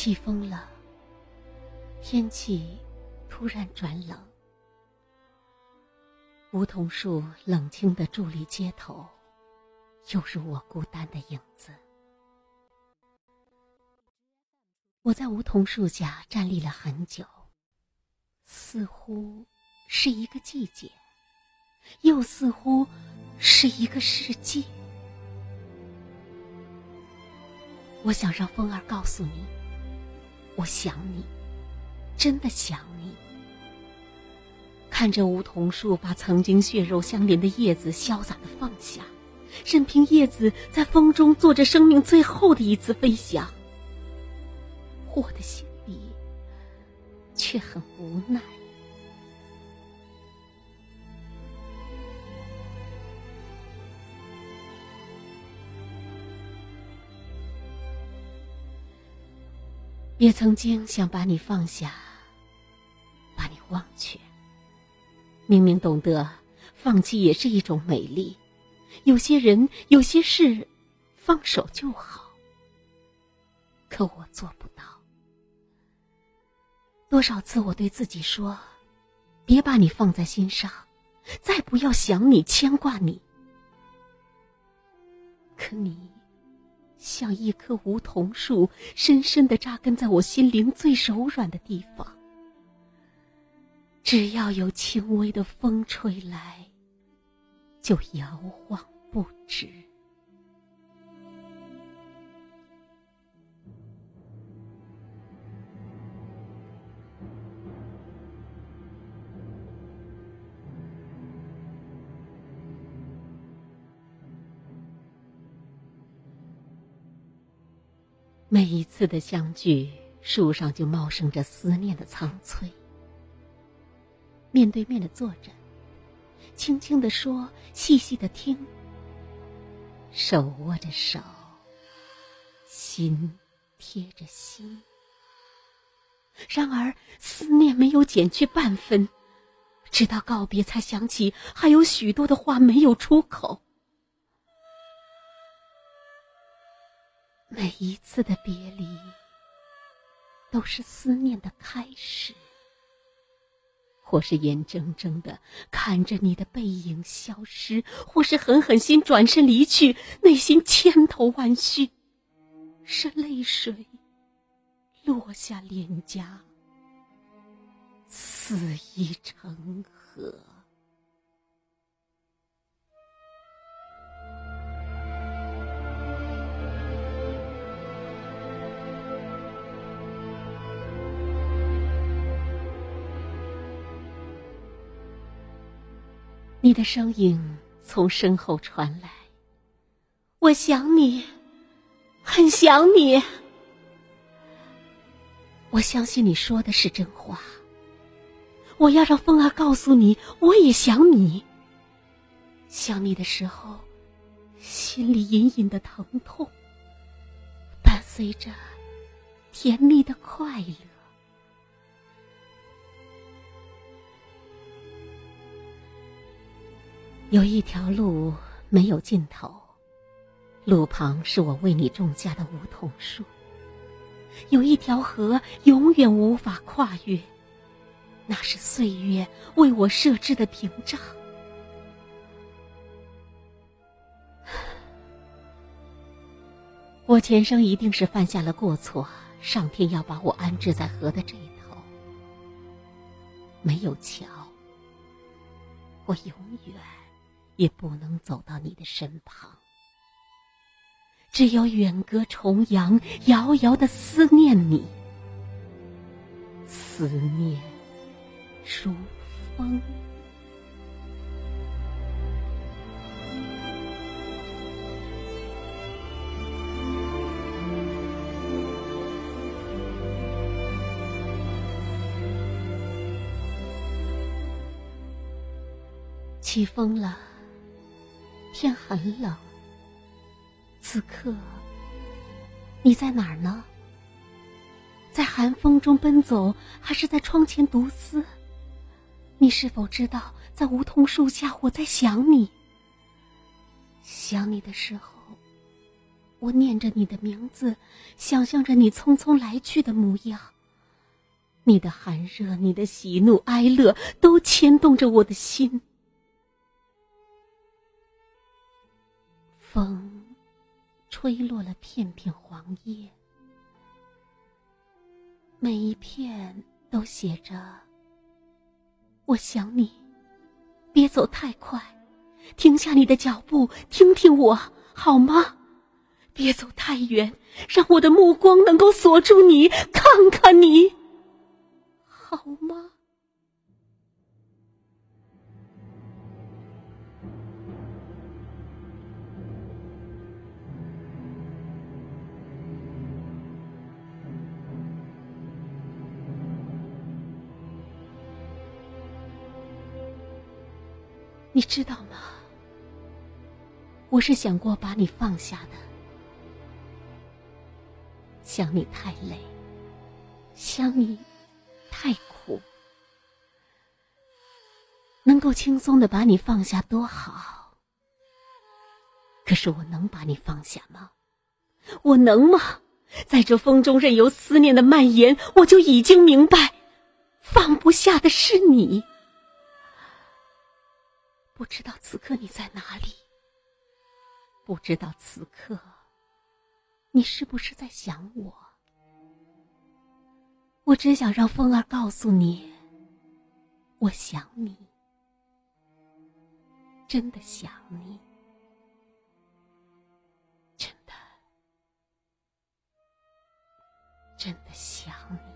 起风了，天气突然转冷。梧桐树冷清的伫立街头，犹如我孤单的影子。我在梧桐树下站立了很久，似乎是一个季节，又似乎是一个世纪。我想让风儿告诉你，我想你，真的想你。看着梧桐树把曾经血肉相连的叶子潇洒的放下，任凭叶子在风中做着生命最后的一次飞翔，我的心里却很无奈。也曾经想把你放下，把你忘却。明明懂得放弃也是一种美丽，有些人有些事，放手就好。可我做不到。多少次我对自己说：“别把你放在心上，再不要想你牵挂你。”可你。像一棵梧桐树，深深的扎根在我心灵最柔软的地方。只要有轻微的风吹来，就摇晃不止。每一次的相聚，树上就茂盛着思念的苍翠。面对面的坐着，轻轻的说，细细的听，手握着手，心贴着心。然而思念没有减去半分，直到告别，才想起还有许多的话没有出口。每一次的别离，都是思念的开始。或是眼睁睁的看着你的背影消失，或是狠狠心转身离去，内心千头万绪，是泪水落下脸颊，肆意成河。你的声音从身后传来，我想你，很想你。我相信你说的是真话。我要让风儿告诉你，我也想你。想你的时候，心里隐隐的疼痛，伴随着甜蜜的快乐。有一条路没有尽头，路旁是我为你种下的梧桐树。有一条河永远无法跨越，那是岁月为我设置的屏障。我前生一定是犯下了过错，上天要把我安置在河的这一头。没有桥，我永远。也不能走到你的身旁，只有远隔重洋，遥遥的思念你，思念如风。起风了。天很冷。此刻，你在哪儿呢？在寒风中奔走，还是在窗前独思？你是否知道，在梧桐树下，我在想你。想你的时候，我念着你的名字，想象着你匆匆来去的模样。你的寒热，你的喜怒哀乐，都牵动着我的心。风，吹落了片片黄叶，每一片都写着“我想你”。别走太快，停下你的脚步，听听我好吗？别走太远，让我的目光能够锁住你，看看你，好吗？你知道吗？我是想过把你放下的。想你太累，想你太苦，能够轻松的把你放下多好。可是我能把你放下吗？我能吗？在这风中任由思念的蔓延，我就已经明白，放不下的是你。不知道此刻你在哪里？不知道此刻你是不是在想我？我只想让风儿告诉你，我想你，真的想你，真的，真的想你。